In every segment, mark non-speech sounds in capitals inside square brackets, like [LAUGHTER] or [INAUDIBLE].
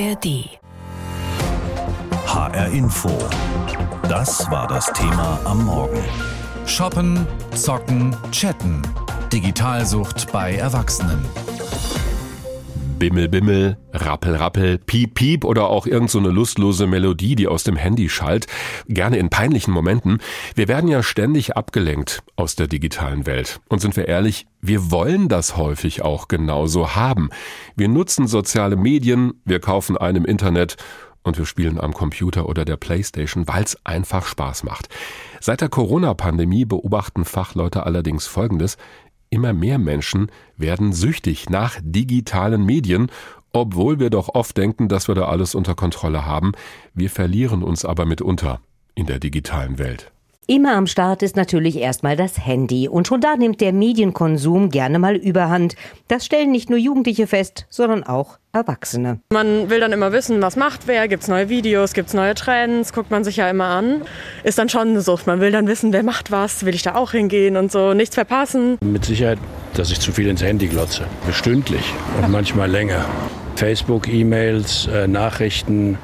ARD. HR Info. Das war das Thema am Morgen. Shoppen, zocken, chatten. Digitalsucht bei Erwachsenen. Bimmel, Bimmel, Rappel, Rappel, Piep, Piep oder auch irgend so lustlose Melodie, die aus dem Handy schallt, gerne in peinlichen Momenten. Wir werden ja ständig abgelenkt aus der digitalen Welt. Und sind wir ehrlich, wir wollen das häufig auch genauso haben. Wir nutzen soziale Medien, wir kaufen einen im Internet und wir spielen am Computer oder der Playstation, weil es einfach Spaß macht. Seit der Corona-Pandemie beobachten Fachleute allerdings Folgendes. Immer mehr Menschen werden süchtig nach digitalen Medien, obwohl wir doch oft denken, dass wir da alles unter Kontrolle haben. Wir verlieren uns aber mitunter in der digitalen Welt. Immer am Start ist natürlich erstmal das Handy. Und schon da nimmt der Medienkonsum gerne mal überhand. Das stellen nicht nur Jugendliche fest, sondern auch Erwachsene. Man will dann immer wissen, was macht wer, gibt es neue Videos, gibt es neue Trends, guckt man sich ja immer an. Ist dann schon eine Sucht. Man will dann wissen, wer macht was, will ich da auch hingehen und so, nichts verpassen. Mit Sicherheit, dass ich zu viel ins Handy glotze. Bestündlich und manchmal länger. Facebook, E-Mails, äh, Nachrichten,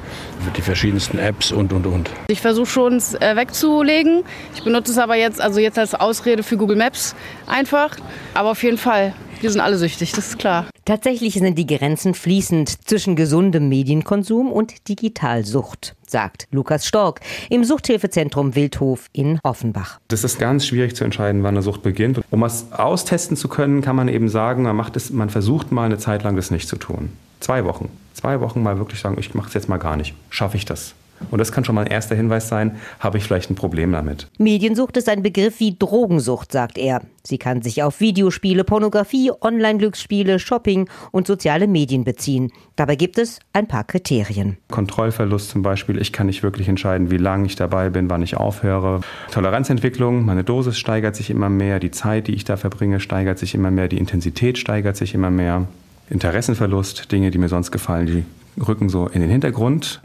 die verschiedensten Apps und, und, und. Ich versuche schon, es äh, wegzulegen. Ich benutze es aber jetzt, also jetzt als Ausrede für Google Maps einfach. Aber auf jeden Fall, wir sind alle süchtig, das ist klar. Tatsächlich sind die Grenzen fließend zwischen gesundem Medienkonsum und Digitalsucht, sagt Lukas Stork im Suchthilfezentrum Wildhof in Offenbach. Das ist ganz schwierig zu entscheiden, wann eine Sucht beginnt. Um es austesten zu können, kann man eben sagen, man, macht es, man versucht mal eine Zeit lang das nicht zu tun. Zwei Wochen. Zwei Wochen mal wirklich sagen, ich mache es jetzt mal gar nicht. Schaffe ich das? Und das kann schon mal ein erster Hinweis sein, habe ich vielleicht ein Problem damit. Mediensucht ist ein Begriff wie Drogensucht, sagt er. Sie kann sich auf Videospiele, Pornografie, Online-Glücksspiele, Shopping und soziale Medien beziehen. Dabei gibt es ein paar Kriterien. Kontrollverlust zum Beispiel. Ich kann nicht wirklich entscheiden, wie lange ich dabei bin, wann ich aufhöre. Toleranzentwicklung. Meine Dosis steigert sich immer mehr. Die Zeit, die ich da verbringe, steigert sich immer mehr. Die Intensität steigert sich immer mehr. Interessenverlust. Dinge, die mir sonst gefallen, die rücken so in den Hintergrund.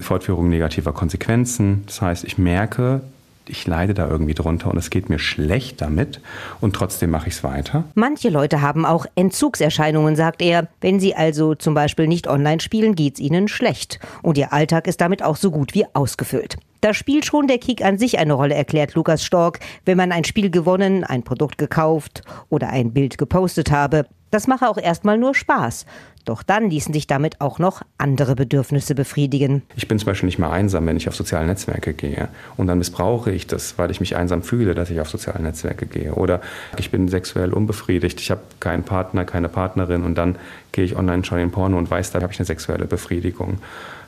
Fortführung negativer Konsequenzen. Das heißt, ich merke, ich leide da irgendwie drunter und es geht mir schlecht damit und trotzdem mache ich es weiter. Manche Leute haben auch Entzugserscheinungen, sagt er. Wenn sie also zum Beispiel nicht online spielen, geht es ihnen schlecht. Und ihr Alltag ist damit auch so gut wie ausgefüllt. Da spielt schon der Kick an sich eine Rolle, erklärt Lukas Stork, wenn man ein Spiel gewonnen, ein Produkt gekauft oder ein Bild gepostet habe. Das mache auch erstmal nur Spaß. Doch dann ließen sich damit auch noch andere Bedürfnisse befriedigen. Ich bin zum Beispiel nicht mehr einsam, wenn ich auf soziale Netzwerke gehe. Und dann missbrauche ich das, weil ich mich einsam fühle, dass ich auf soziale Netzwerke gehe. Oder ich bin sexuell unbefriedigt, ich habe keinen Partner, keine Partnerin und dann gehe ich online, schaue in Porno und weiß, da habe ich eine sexuelle Befriedigung.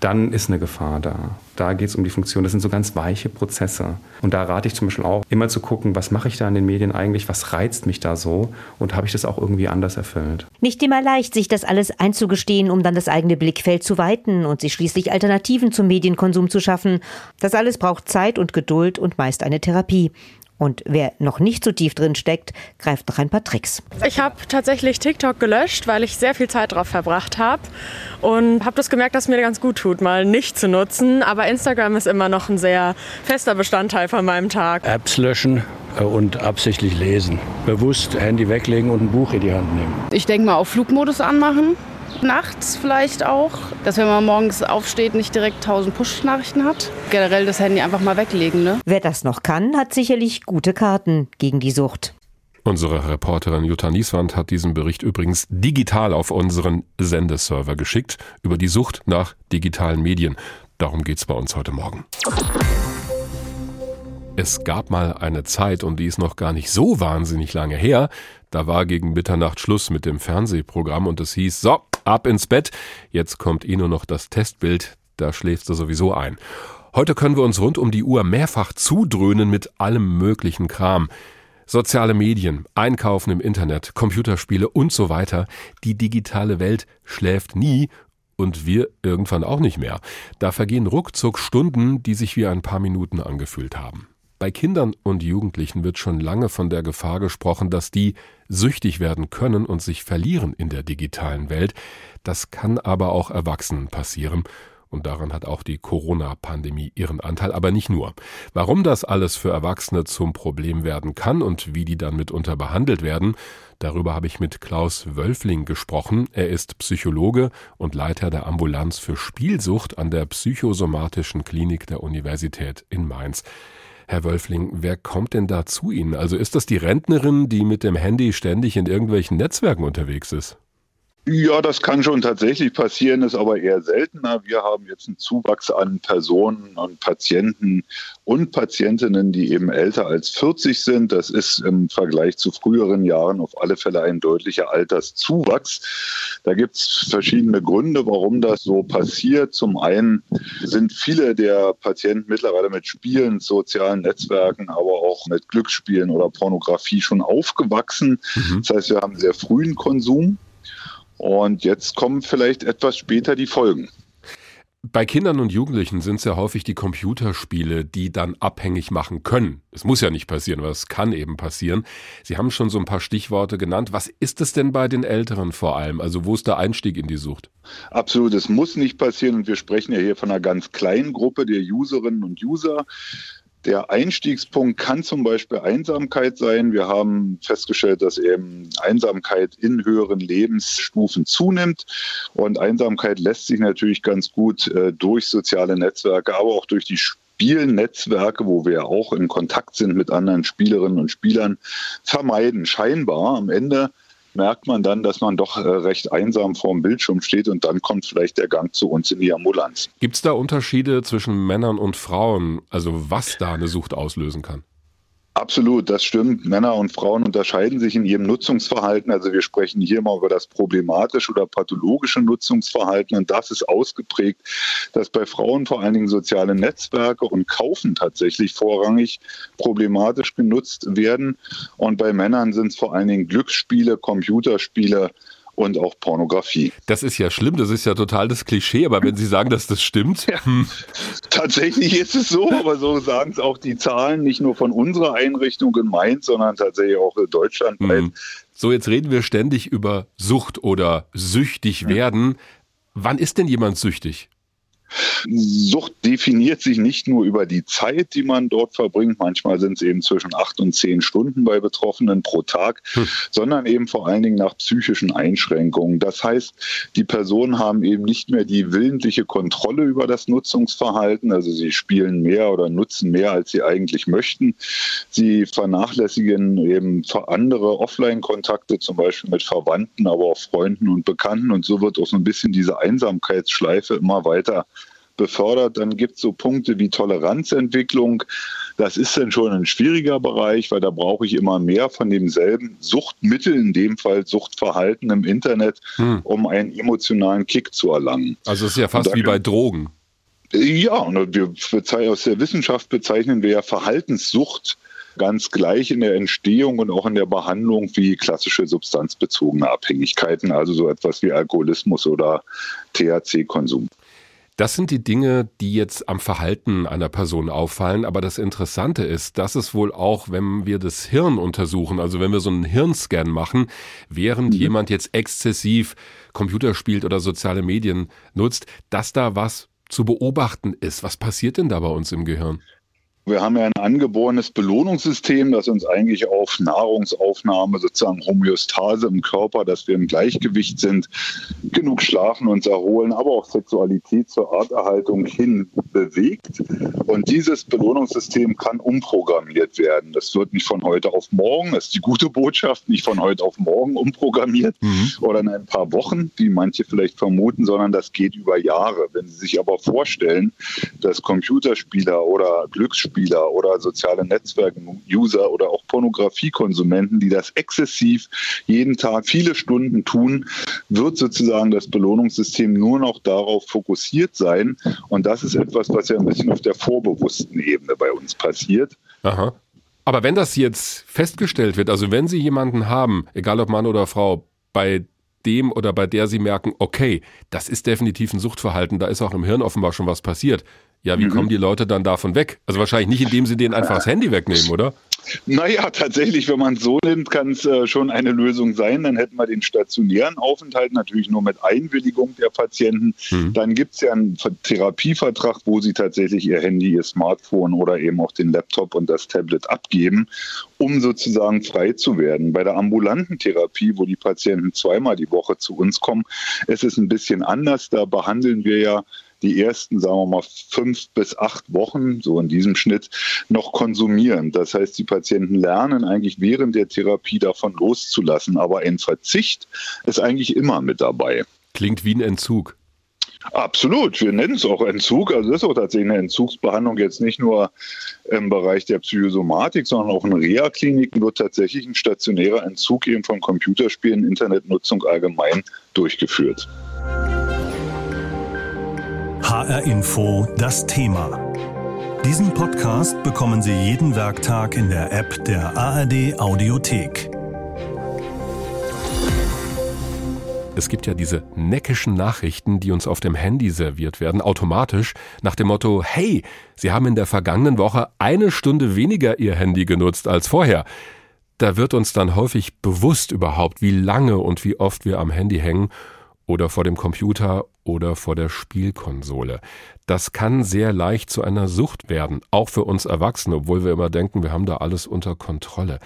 Dann ist eine Gefahr da. Da geht es um die Funktion. Das sind so ganz weiche Prozesse. Und da rate ich zum Beispiel auch, immer zu gucken, was mache ich da in den Medien eigentlich, was reizt mich da so und habe ich das auch irgendwie anders erfüllt. Nicht immer leicht, sich das alles einzugestehen, um dann das eigene Blickfeld zu weiten und sich schließlich Alternativen zum Medienkonsum zu schaffen. Das alles braucht Zeit und Geduld und meist eine Therapie. Und wer noch nicht so tief drin steckt, greift noch ein paar Tricks. Ich habe tatsächlich TikTok gelöscht, weil ich sehr viel Zeit drauf verbracht habe und habe das gemerkt, dass es mir ganz gut tut, mal nicht zu nutzen. Aber Instagram ist immer noch ein sehr fester Bestandteil von meinem Tag. Apps löschen äh, und absichtlich lesen. Bewusst Handy weglegen und ein Buch in die Hand nehmen. Ich denke mal auf Flugmodus anmachen. Nachts vielleicht auch, dass wenn man morgens aufsteht, nicht direkt tausend Push-Nachrichten hat. Generell das Handy einfach mal weglegen. Ne? Wer das noch kann, hat sicherlich gute Karten gegen die Sucht. Unsere Reporterin Jutta Nieswand hat diesen Bericht übrigens digital auf unseren Sendeserver geschickt über die Sucht nach digitalen Medien. Darum geht's bei uns heute Morgen. Es gab mal eine Zeit, und die ist noch gar nicht so wahnsinnig lange her, da war gegen Mitternacht Schluss mit dem Fernsehprogramm und es hieß, so, ab ins Bett, jetzt kommt nur noch das Testbild, da schläfst du sowieso ein. Heute können wir uns rund um die Uhr mehrfach zudröhnen mit allem möglichen Kram. Soziale Medien, Einkaufen im Internet, Computerspiele und so weiter. Die digitale Welt schläft nie und wir irgendwann auch nicht mehr. Da vergehen ruckzuck Stunden, die sich wie ein paar Minuten angefühlt haben. Bei Kindern und Jugendlichen wird schon lange von der Gefahr gesprochen, dass die süchtig werden können und sich verlieren in der digitalen Welt. Das kann aber auch Erwachsenen passieren. Und daran hat auch die Corona-Pandemie ihren Anteil, aber nicht nur. Warum das alles für Erwachsene zum Problem werden kann und wie die dann mitunter behandelt werden, darüber habe ich mit Klaus Wölfling gesprochen. Er ist Psychologe und Leiter der Ambulanz für Spielsucht an der Psychosomatischen Klinik der Universität in Mainz. Herr Wölfling, wer kommt denn da zu Ihnen? Also ist das die Rentnerin, die mit dem Handy ständig in irgendwelchen Netzwerken unterwegs ist? Ja, das kann schon tatsächlich passieren, ist aber eher seltener. Wir haben jetzt einen Zuwachs an Personen und Patienten und Patientinnen, die eben älter als 40 sind. Das ist im Vergleich zu früheren Jahren auf alle Fälle ein deutlicher Alterszuwachs. Da gibt es verschiedene Gründe, warum das so passiert. Zum einen sind viele der Patienten mittlerweile mit Spielen, sozialen Netzwerken, aber auch mit Glücksspielen oder Pornografie schon aufgewachsen. Mhm. Das heißt, wir haben sehr frühen Konsum. Und jetzt kommen vielleicht etwas später die Folgen. Bei Kindern und Jugendlichen sind es ja häufig die Computerspiele, die dann abhängig machen können. Es muss ja nicht passieren, aber es kann eben passieren. Sie haben schon so ein paar Stichworte genannt. Was ist es denn bei den Älteren vor allem? Also wo ist der Einstieg in die Sucht? Absolut, es muss nicht passieren und wir sprechen ja hier von einer ganz kleinen Gruppe der Userinnen und User. Der Einstiegspunkt kann zum Beispiel Einsamkeit sein. Wir haben festgestellt, dass eben Einsamkeit in höheren Lebensstufen zunimmt. Und Einsamkeit lässt sich natürlich ganz gut äh, durch soziale Netzwerke, aber auch durch die Spielnetzwerke, wo wir auch in Kontakt sind mit anderen Spielerinnen und Spielern, vermeiden. Scheinbar am Ende merkt man dann, dass man doch äh, recht einsam vorm Bildschirm steht und dann kommt vielleicht der Gang zu uns in die Ambulanz. Gibt es da Unterschiede zwischen Männern und Frauen, also was da eine Sucht auslösen kann? Absolut, das stimmt. Männer und Frauen unterscheiden sich in ihrem Nutzungsverhalten. Also wir sprechen hier mal über das problematische oder pathologische Nutzungsverhalten und das ist ausgeprägt, dass bei Frauen vor allen Dingen soziale Netzwerke und Kaufen tatsächlich vorrangig problematisch genutzt werden und bei Männern sind es vor allen Dingen Glücksspiele, Computerspiele, und auch Pornografie. Das ist ja schlimm, das ist ja total das Klischee, aber wenn Sie sagen, dass das stimmt. Ja, hm. Tatsächlich ist es so, aber so sagen es auch die Zahlen, nicht nur von unserer Einrichtung in Mainz, sondern tatsächlich auch deutschlandweit. Hm. So, jetzt reden wir ständig über Sucht oder süchtig werden. Wann ist denn jemand süchtig? Sucht definiert sich nicht nur über die Zeit, die man dort verbringt, manchmal sind es eben zwischen acht und zehn Stunden bei Betroffenen pro Tag, hm. sondern eben vor allen Dingen nach psychischen Einschränkungen. Das heißt, die Personen haben eben nicht mehr die willentliche Kontrolle über das Nutzungsverhalten, also sie spielen mehr oder nutzen mehr, als sie eigentlich möchten. Sie vernachlässigen eben andere Offline-Kontakte, zum Beispiel mit Verwandten, aber auch Freunden und Bekannten und so wird auch so ein bisschen diese Einsamkeitsschleife immer weiter befördert. Dann gibt es so Punkte wie Toleranzentwicklung. Das ist dann schon ein schwieriger Bereich, weil da brauche ich immer mehr von demselben Suchtmittel, in dem Fall Suchtverhalten im Internet, hm. um einen emotionalen Kick zu erlangen. Also es ist ja fast wie bei Drogen. Ja, und wir aus der Wissenschaft bezeichnen wir ja Verhaltenssucht ganz gleich in der Entstehung und auch in der Behandlung wie klassische substanzbezogene Abhängigkeiten, also so etwas wie Alkoholismus oder THC-Konsum. Das sind die Dinge, die jetzt am Verhalten einer Person auffallen. Aber das Interessante ist, dass es wohl auch, wenn wir das Hirn untersuchen, also wenn wir so einen Hirnscan machen, während mhm. jemand jetzt exzessiv Computer spielt oder soziale Medien nutzt, dass da was zu beobachten ist. Was passiert denn da bei uns im Gehirn? Wir haben ja ein angeborenes Belohnungssystem, das uns eigentlich auf Nahrungsaufnahme, sozusagen Homöostase im Körper, dass wir im Gleichgewicht sind, genug schlafen, uns erholen, aber auch Sexualität zur Arterhaltung hin bewegt. Und dieses Belohnungssystem kann umprogrammiert werden. Das wird nicht von heute auf morgen, das ist die gute Botschaft, nicht von heute auf morgen umprogrammiert mhm. oder in ein paar Wochen, wie manche vielleicht vermuten, sondern das geht über Jahre. Wenn Sie sich aber vorstellen, dass Computerspieler oder Glücksspieler Videospieler oder soziale Netzwerken-User oder auch Pornografiekonsumenten, die das exzessiv jeden Tag viele Stunden tun, wird sozusagen das Belohnungssystem nur noch darauf fokussiert sein. Und das ist etwas, was ja ein bisschen auf der vorbewussten Ebene bei uns passiert. Aha. Aber wenn das jetzt festgestellt wird, also wenn Sie jemanden haben, egal ob Mann oder Frau, bei dem oder bei der Sie merken, okay, das ist definitiv ein Suchtverhalten, da ist auch im Hirn offenbar schon was passiert. Ja, wie mhm. kommen die Leute dann davon weg? Also wahrscheinlich nicht, indem sie denen einfach das Handy wegnehmen, oder? Naja, tatsächlich, wenn man es so nimmt, kann es äh, schon eine Lösung sein. Dann hätten wir den stationären Aufenthalt natürlich nur mit Einwilligung der Patienten. Mhm. Dann gibt es ja einen Therapievertrag, wo sie tatsächlich ihr Handy, ihr Smartphone oder eben auch den Laptop und das Tablet abgeben, um sozusagen frei zu werden. Bei der ambulanten Therapie, wo die Patienten zweimal die Woche zu uns kommen, ist es ein bisschen anders. Da behandeln wir ja die ersten, sagen wir mal, fünf bis acht Wochen, so in diesem Schnitt, noch konsumieren. Das heißt, die Patienten lernen eigentlich während der Therapie davon loszulassen, aber ein Verzicht ist eigentlich immer mit dabei. Klingt wie ein Entzug. Absolut, wir nennen es auch Entzug. Also das ist auch tatsächlich eine Entzugsbehandlung, jetzt nicht nur im Bereich der Psychosomatik, sondern auch in Reha-Kliniken wird tatsächlich ein stationärer Entzug eben von Computerspielen, Internetnutzung allgemein durchgeführt. HR Info das Thema. Diesen Podcast bekommen Sie jeden Werktag in der App der ARD Audiothek. Es gibt ja diese neckischen Nachrichten, die uns auf dem Handy serviert werden, automatisch nach dem Motto, hey, Sie haben in der vergangenen Woche eine Stunde weniger Ihr Handy genutzt als vorher. Da wird uns dann häufig bewusst überhaupt, wie lange und wie oft wir am Handy hängen oder vor dem Computer oder vor der Spielkonsole. Das kann sehr leicht zu einer Sucht werden, auch für uns Erwachsene, obwohl wir immer denken, wir haben da alles unter Kontrolle.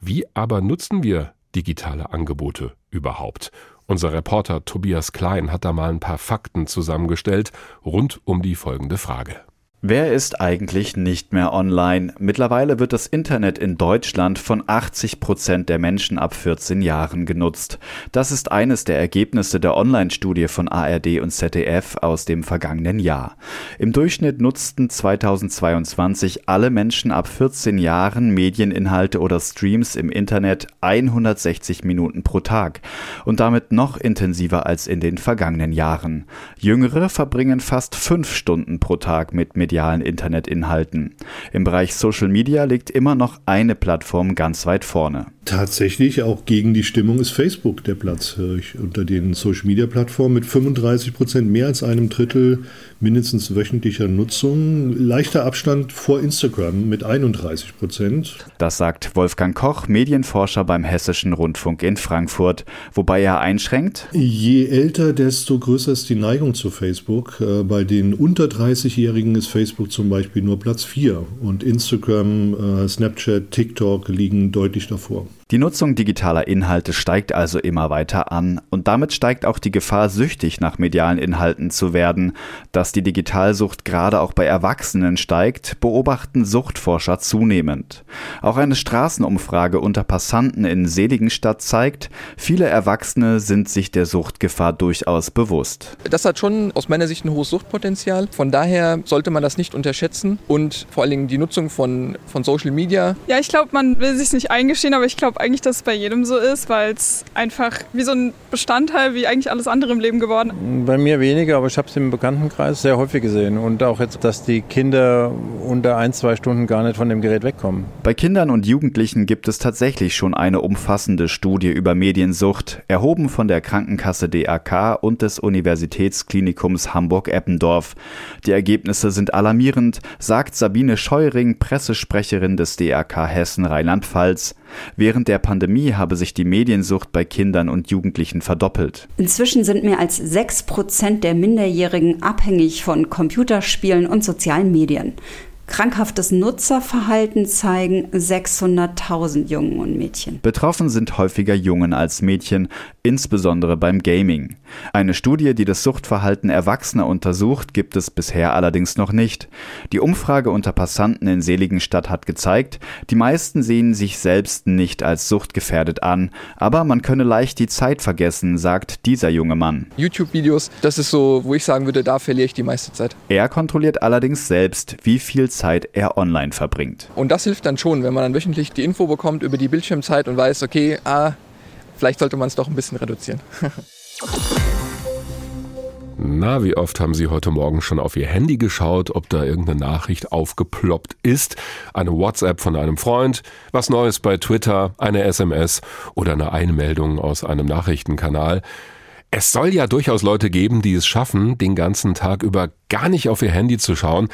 Wie aber nutzen wir digitale Angebote überhaupt? Unser Reporter Tobias Klein hat da mal ein paar Fakten zusammengestellt rund um die folgende Frage. Wer ist eigentlich nicht mehr online? Mittlerweile wird das Internet in Deutschland von 80 Prozent der Menschen ab 14 Jahren genutzt. Das ist eines der Ergebnisse der Online-Studie von ARD und ZDF aus dem vergangenen Jahr. Im Durchschnitt nutzten 2022 alle Menschen ab 14 Jahren Medieninhalte oder Streams im Internet 160 Minuten pro Tag und damit noch intensiver als in den vergangenen Jahren. Jüngere verbringen fast fünf Stunden pro Tag mit medialen Internetinhalten. Im Bereich Social Media liegt immer noch eine Plattform ganz weit vorne. Tatsächlich auch gegen die Stimmung ist Facebook der Platz unter den Social Media Plattformen mit 35 Prozent mehr als einem Drittel mindestens wöchentlicher Nutzung. Leichter Abstand vor Instagram mit 31 Prozent. Das sagt Wolfgang Koch, Medienforscher beim Hessischen Rundfunk in Frankfurt, wobei er einschränkt. Je älter, desto größer ist die Neigung zu Facebook. Äh, bei den unter 30-Jährigen ist Facebook zum Beispiel nur Platz 4 und Instagram, äh, Snapchat, TikTok liegen deutlich davor. Die Nutzung digitaler Inhalte steigt also immer weiter an und damit steigt auch die Gefahr, süchtig nach medialen Inhalten zu werden. Dass die Digitalsucht gerade auch bei Erwachsenen steigt, beobachten Suchtforscher zunehmend. Auch eine Straßenumfrage unter Passanten in Seligenstadt zeigt, viele Erwachsene sind sich der Suchtgefahr durchaus bewusst. Das hat schon aus meiner Sicht ein hohes Suchtpotenzial. Von daher sollte man das nicht unterschätzen und vor allen Dingen die Nutzung von, von Social Media. Ja, ich glaube, man will sich nicht eingestehen, aber ich glaube, eigentlich, dass es bei jedem so ist, weil es einfach wie so ein Bestandteil wie eigentlich alles andere im Leben geworden ist. Bei mir weniger, aber ich habe es im Bekanntenkreis sehr häufig gesehen. Und auch jetzt, dass die Kinder unter ein, zwei Stunden gar nicht von dem Gerät wegkommen. Bei Kindern und Jugendlichen gibt es tatsächlich schon eine umfassende Studie über Mediensucht, erhoben von der Krankenkasse DAK und des Universitätsklinikums Hamburg-Eppendorf. Die Ergebnisse sind alarmierend, sagt Sabine Scheuring, Pressesprecherin des DAK Hessen Rheinland-Pfalz. Während der Pandemie habe sich die Mediensucht bei Kindern und Jugendlichen verdoppelt. Inzwischen sind mehr als sechs Prozent der Minderjährigen abhängig von Computerspielen und sozialen Medien. Krankhaftes Nutzerverhalten zeigen 600.000 Jungen und Mädchen. Betroffen sind häufiger Jungen als Mädchen, insbesondere beim Gaming. Eine Studie, die das Suchtverhalten Erwachsener untersucht, gibt es bisher allerdings noch nicht. Die Umfrage unter Passanten in Seligenstadt hat gezeigt, die meisten sehen sich selbst nicht als suchtgefährdet an, aber man könne leicht die Zeit vergessen, sagt dieser junge Mann. YouTube-Videos, das ist so, wo ich sagen würde, da verliere ich die meiste Zeit. Er kontrolliert allerdings selbst, wie viel Zeit er online verbringt. Und das hilft dann schon, wenn man dann wöchentlich die Info bekommt über die Bildschirmzeit und weiß, okay, ah, vielleicht sollte man es doch ein bisschen reduzieren. [LAUGHS] Na, wie oft haben Sie heute Morgen schon auf Ihr Handy geschaut, ob da irgendeine Nachricht aufgeploppt ist? Eine WhatsApp von einem Freund, was Neues bei Twitter, eine SMS oder eine Einmeldung aus einem Nachrichtenkanal. Es soll ja durchaus Leute geben, die es schaffen, den ganzen Tag über gar nicht auf ihr Handy zu schauen,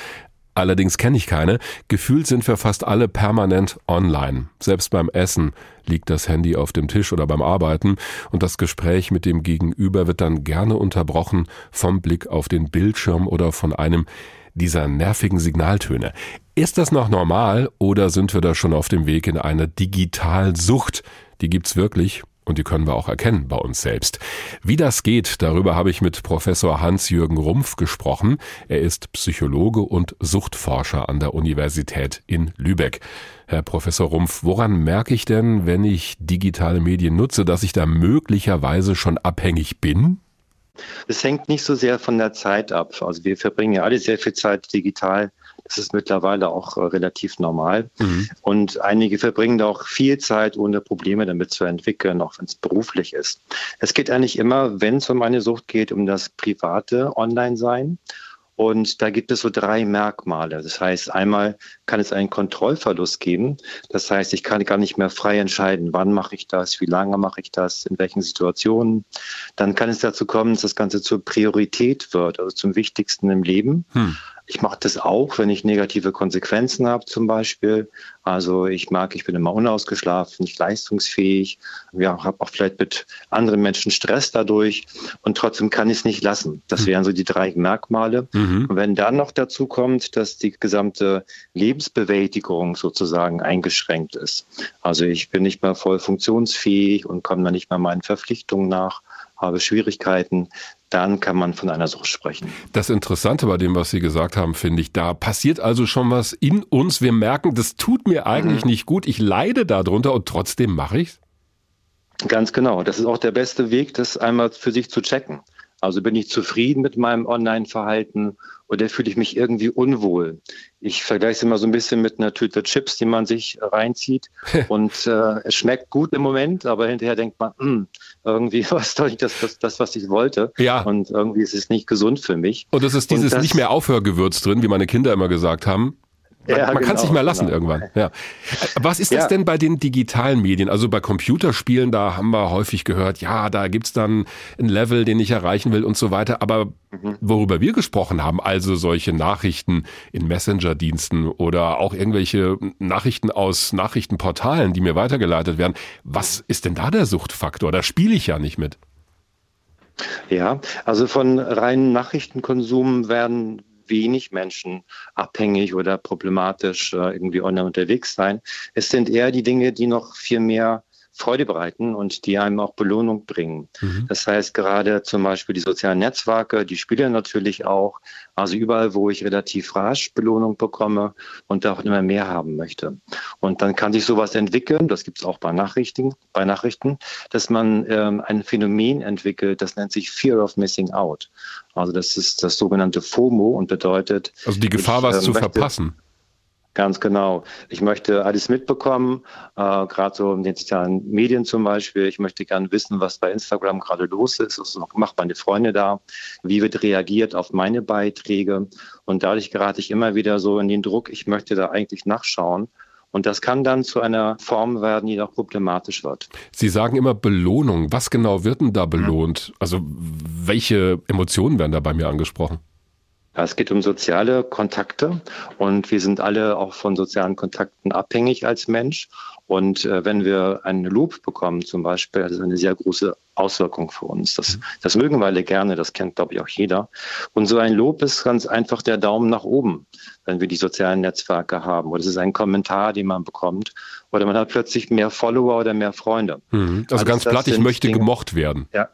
Allerdings kenne ich keine. Gefühlt sind wir fast alle permanent online. Selbst beim Essen liegt das Handy auf dem Tisch oder beim Arbeiten und das Gespräch mit dem Gegenüber wird dann gerne unterbrochen vom Blick auf den Bildschirm oder von einem dieser nervigen Signaltöne. Ist das noch normal oder sind wir da schon auf dem Weg in eine Digitalsucht? Die gibt's wirklich und die können wir auch erkennen bei uns selbst. Wie das geht, darüber habe ich mit Professor Hans-Jürgen Rumpf gesprochen. Er ist Psychologe und Suchtforscher an der Universität in Lübeck. Herr Professor Rumpf, woran merke ich denn, wenn ich digitale Medien nutze, dass ich da möglicherweise schon abhängig bin? Es hängt nicht so sehr von der Zeit ab. Also wir verbringen ja alle sehr viel Zeit digital. Das ist mittlerweile auch äh, relativ normal. Mhm. Und einige verbringen da auch viel Zeit, ohne Probleme damit zu entwickeln, auch wenn es beruflich ist. Es geht eigentlich immer, wenn es um eine Sucht geht, um das private Online-Sein. Und da gibt es so drei Merkmale. Das heißt, einmal kann es einen Kontrollverlust geben. Das heißt, ich kann gar nicht mehr frei entscheiden, wann mache ich das, wie lange mache ich das, in welchen Situationen. Dann kann es dazu kommen, dass das Ganze zur Priorität wird, also zum Wichtigsten im Leben. Hm. Ich mache das auch, wenn ich negative Konsequenzen habe, zum Beispiel. Also ich mag, ich bin immer unausgeschlafen, nicht leistungsfähig, ja, habe auch vielleicht mit anderen Menschen Stress dadurch und trotzdem kann ich es nicht lassen. Das mhm. wären so die drei Merkmale. Mhm. Und wenn dann noch dazu kommt, dass die gesamte Lebensbewältigung sozusagen eingeschränkt ist, also ich bin nicht mehr voll funktionsfähig und komme dann nicht mehr meinen Verpflichtungen nach, habe Schwierigkeiten, dann kann man von einer Sucht sprechen. Das Interessante bei dem, was Sie gesagt haben, finde ich, da passiert also schon was in uns. Wir merken, das tut mir eigentlich mhm. nicht gut. Ich leide darunter und trotzdem mache ich es. Ganz genau. Das ist auch der beste Weg, das einmal für sich zu checken. Also bin ich zufrieden mit meinem Online-Verhalten oder fühle ich mich irgendwie unwohl? Ich vergleiche es immer so ein bisschen mit einer Tüte Chips, die man sich reinzieht. [LAUGHS] und äh, es schmeckt gut im Moment, aber hinterher denkt man, hm, irgendwie war es doch nicht das, das, das, was ich wollte. Ja. Und irgendwie ist es nicht gesund für mich. Und es ist dieses das, nicht mehr Aufhörgewürz drin, wie meine Kinder immer gesagt haben. Man, ja, man genau, kann es nicht mehr lassen genau. irgendwann. Ja. Was ist das ja. denn bei den digitalen Medien? Also bei Computerspielen, da haben wir häufig gehört, ja, da gibt's dann ein Level, den ich erreichen will und so weiter. Aber mhm. worüber wir gesprochen haben, also solche Nachrichten in Messenger-Diensten oder auch irgendwelche Nachrichten aus Nachrichtenportalen, die mir weitergeleitet werden, was ist denn da der Suchtfaktor? Da spiele ich ja nicht mit. Ja, also von reinen Nachrichtenkonsum werden wenig Menschen abhängig oder problematisch äh, irgendwie online unterwegs sein. Es sind eher die Dinge, die noch viel mehr Freude bereiten und die einem auch Belohnung bringen. Mhm. Das heißt, gerade zum Beispiel die sozialen Netzwerke, die spielen natürlich auch, also überall, wo ich relativ rasch Belohnung bekomme und auch immer mehr haben möchte. Und dann kann sich sowas entwickeln, das gibt es auch bei Nachrichten, bei Nachrichten, dass man ähm, ein Phänomen entwickelt, das nennt sich Fear of Missing Out. Also das ist das sogenannte FOMO und bedeutet. Also die Gefahr, ich, was ähm, zu verpassen. Ganz genau. Ich möchte alles mitbekommen, äh, gerade so in den sozialen Medien zum Beispiel. Ich möchte gerne wissen, was bei Instagram gerade los ist. Was macht meine Freunde da? Wie wird reagiert auf meine Beiträge? Und dadurch gerate ich immer wieder so in den Druck, ich möchte da eigentlich nachschauen. Und das kann dann zu einer Form werden, die noch problematisch wird. Sie sagen immer Belohnung. Was genau wird denn da belohnt? Also welche Emotionen werden da bei mir angesprochen? Es geht um soziale Kontakte und wir sind alle auch von sozialen Kontakten abhängig als Mensch. Und äh, wenn wir einen Lob bekommen zum Beispiel, das ist eine sehr große Auswirkung für uns. Das, das mögen wir alle gerne, das kennt, glaube ich, auch jeder. Und so ein Lob ist ganz einfach der Daumen nach oben, wenn wir die sozialen Netzwerke haben. Oder es ist ein Kommentar, den man bekommt. Oder man hat plötzlich mehr Follower oder mehr Freunde. Mhm. Also, also ganz platt, ich möchte Dinge, gemocht werden. Ja,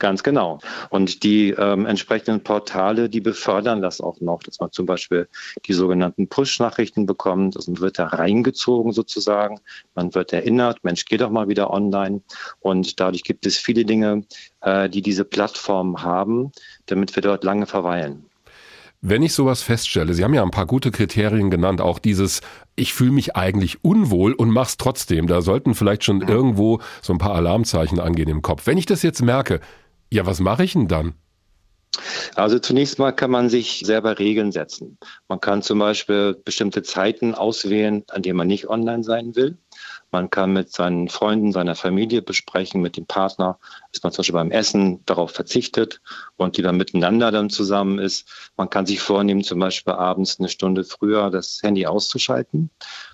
Ganz genau. Und die ähm, entsprechenden Portale, die befördern das auch noch, dass man zum Beispiel die sogenannten Push-Nachrichten bekommt. Also man wird da reingezogen sozusagen. Man wird erinnert, Mensch, geh doch mal wieder online. Und dadurch gibt es viele Dinge, äh, die diese Plattform haben, damit wir dort lange verweilen. Wenn ich sowas feststelle, Sie haben ja ein paar gute Kriterien genannt, auch dieses, ich fühle mich eigentlich unwohl und mach's trotzdem. Da sollten vielleicht schon irgendwo so ein paar Alarmzeichen angehen im Kopf. Wenn ich das jetzt merke, ja, was mache ich denn dann? Also zunächst mal kann man sich selber Regeln setzen. Man kann zum Beispiel bestimmte Zeiten auswählen, an denen man nicht online sein will. Man kann mit seinen Freunden, seiner Familie besprechen, mit dem Partner, dass man zum Beispiel beim Essen darauf verzichtet und dann miteinander dann zusammen ist. Man kann sich vornehmen, zum Beispiel abends eine Stunde früher das Handy auszuschalten,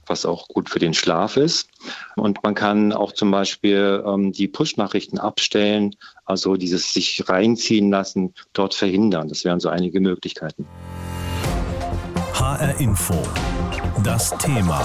was auch gut für den Schlaf ist. Und man kann auch zum Beispiel ähm, die Push-Nachrichten abstellen, also dieses sich reinziehen lassen, dort verhindern. Das wären so einige Möglichkeiten. HR Info. Das Thema.